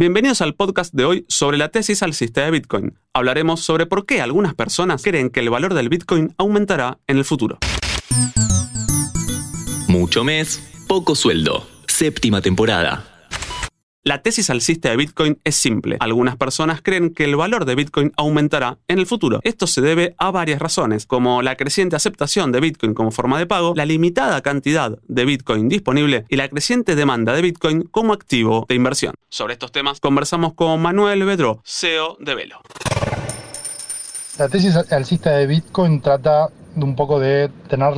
Bienvenidos al podcast de hoy sobre la tesis alcista de Bitcoin. Hablaremos sobre por qué algunas personas creen que el valor del Bitcoin aumentará en el futuro. Mucho mes, poco sueldo. Séptima temporada. La tesis alcista de Bitcoin es simple. Algunas personas creen que el valor de Bitcoin aumentará en el futuro. Esto se debe a varias razones, como la creciente aceptación de Bitcoin como forma de pago, la limitada cantidad de Bitcoin disponible y la creciente demanda de Bitcoin como activo de inversión. Sobre estos temas conversamos con Manuel Bedró, CEO de Velo. La tesis alcista de Bitcoin trata un poco de tener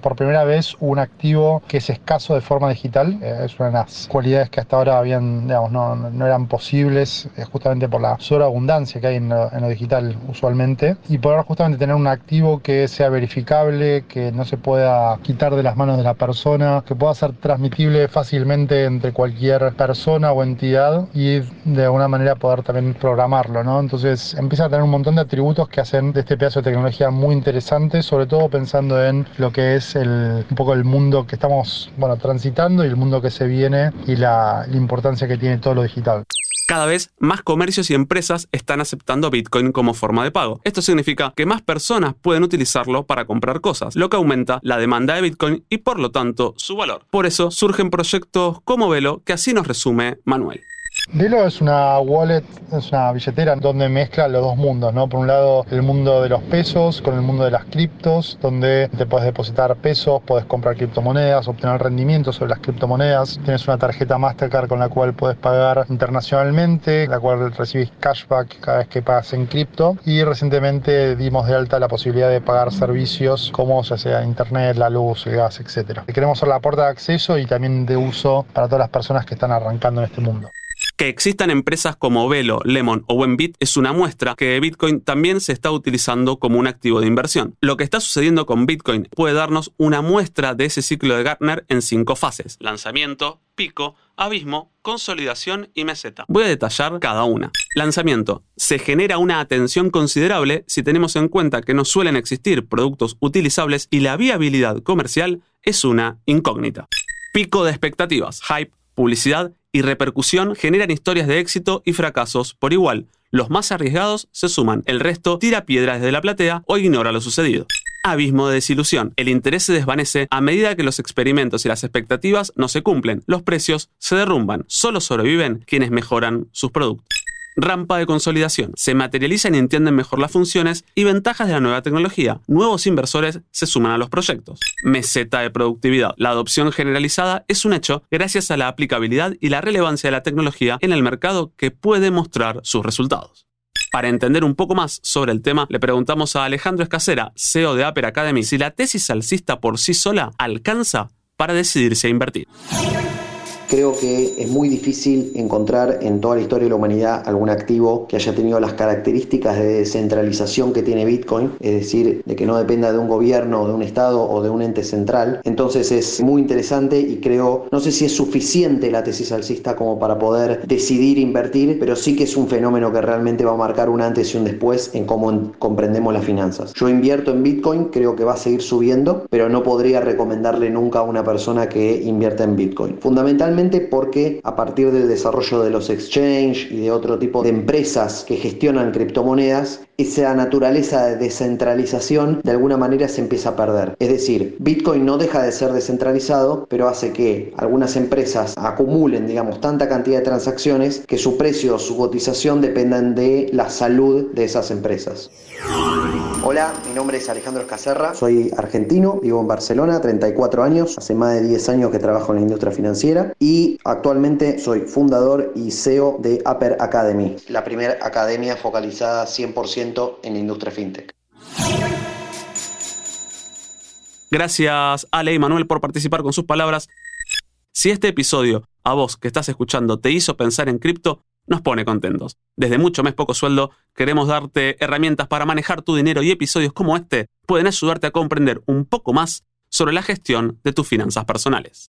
por primera vez un activo que es escaso de forma digital. Eh, es una de las cualidades que hasta ahora habían, digamos, no, no eran posibles eh, justamente por la sobreabundancia que hay en lo, en lo, digital usualmente. Y poder justamente tener un activo que sea verificable, que no se pueda quitar de las manos de la persona, que pueda ser transmitible fácilmente entre cualquier persona o entidad y de alguna manera poder también programarlo, ¿no? Entonces empieza a tener un montón de atributos que hacen de este pedazo de tecnología muy interesante sobre todo pensando en lo que es el, un poco el mundo que estamos bueno, transitando y el mundo que se viene y la, la importancia que tiene todo lo digital. Cada vez más comercios y empresas están aceptando Bitcoin como forma de pago. Esto significa que más personas pueden utilizarlo para comprar cosas, lo que aumenta la demanda de Bitcoin y por lo tanto su valor. Por eso surgen proyectos como Velo que así nos resume Manuel. Velo es una wallet, es una billetera donde mezcla los dos mundos, ¿no? Por un lado el mundo de los pesos con el mundo de las criptos, donde te puedes depositar pesos, puedes comprar criptomonedas, obtener rendimientos sobre las criptomonedas. Tienes una tarjeta Mastercard con la cual puedes pagar internacionalmente, la cual recibes cashback cada vez que pagas en cripto. Y recientemente dimos de alta la posibilidad de pagar servicios como sea internet, la luz, el gas, etc. Queremos ser la puerta de acceso y también de uso para todas las personas que están arrancando en este mundo. Que existan empresas como Velo, Lemon o Buenbit es una muestra que Bitcoin también se está utilizando como un activo de inversión. Lo que está sucediendo con Bitcoin puede darnos una muestra de ese ciclo de Gartner en cinco fases. Lanzamiento, pico, abismo, consolidación y meseta. Voy a detallar cada una. Lanzamiento. Se genera una atención considerable si tenemos en cuenta que no suelen existir productos utilizables y la viabilidad comercial es una incógnita. Pico de expectativas, hype, publicidad y repercusión generan historias de éxito y fracasos por igual. Los más arriesgados se suman, el resto tira piedras desde la platea o ignora lo sucedido. Abismo de desilusión. El interés se desvanece a medida que los experimentos y las expectativas no se cumplen. Los precios se derrumban. Solo sobreviven quienes mejoran sus productos rampa de consolidación. Se materializan y entienden mejor las funciones y ventajas de la nueva tecnología. Nuevos inversores se suman a los proyectos. Meseta de productividad. La adopción generalizada es un hecho gracias a la aplicabilidad y la relevancia de la tecnología en el mercado que puede mostrar sus resultados. Para entender un poco más sobre el tema, le preguntamos a Alejandro Escacera, CEO de Aper Academy, si la tesis alcista por sí sola alcanza para decidirse a invertir. Creo que es muy difícil encontrar en toda la historia de la humanidad algún activo que haya tenido las características de descentralización que tiene Bitcoin, es decir, de que no dependa de un gobierno, de un estado o de un ente central. Entonces es muy interesante y creo, no sé si es suficiente la tesis alcista como para poder decidir invertir, pero sí que es un fenómeno que realmente va a marcar un antes y un después en cómo comprendemos las finanzas. Yo invierto en Bitcoin, creo que va a seguir subiendo, pero no podría recomendarle nunca a una persona que invierta en Bitcoin. Fundamentalmente porque a partir del desarrollo de los exchange y de otro tipo de empresas que gestionan criptomonedas, esa naturaleza de descentralización de alguna manera se empieza a perder. Es decir, Bitcoin no deja de ser descentralizado, pero hace que algunas empresas acumulen, digamos, tanta cantidad de transacciones que su precio o su cotización dependan de la salud de esas empresas. Hola, mi nombre es Alejandro Escacerra, soy argentino, vivo en Barcelona, 34 años, hace más de 10 años que trabajo en la industria financiera y actualmente soy fundador y CEO de Upper Academy, la primera academia focalizada 100% en la industria fintech. Gracias Ale y Manuel por participar con sus palabras. Si este episodio a vos que estás escuchando te hizo pensar en cripto, nos pone contentos. Desde mucho mes poco sueldo queremos darte herramientas para manejar tu dinero y episodios como este pueden ayudarte a comprender un poco más sobre la gestión de tus finanzas personales.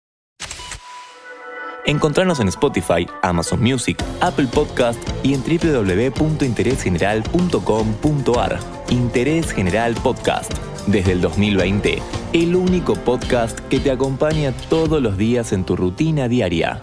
Encontrarnos en Spotify, Amazon Music, Apple Podcast y en www.interesgeneral.com.ar. Interés General Podcast. Desde el 2020, el único podcast que te acompaña todos los días en tu rutina diaria.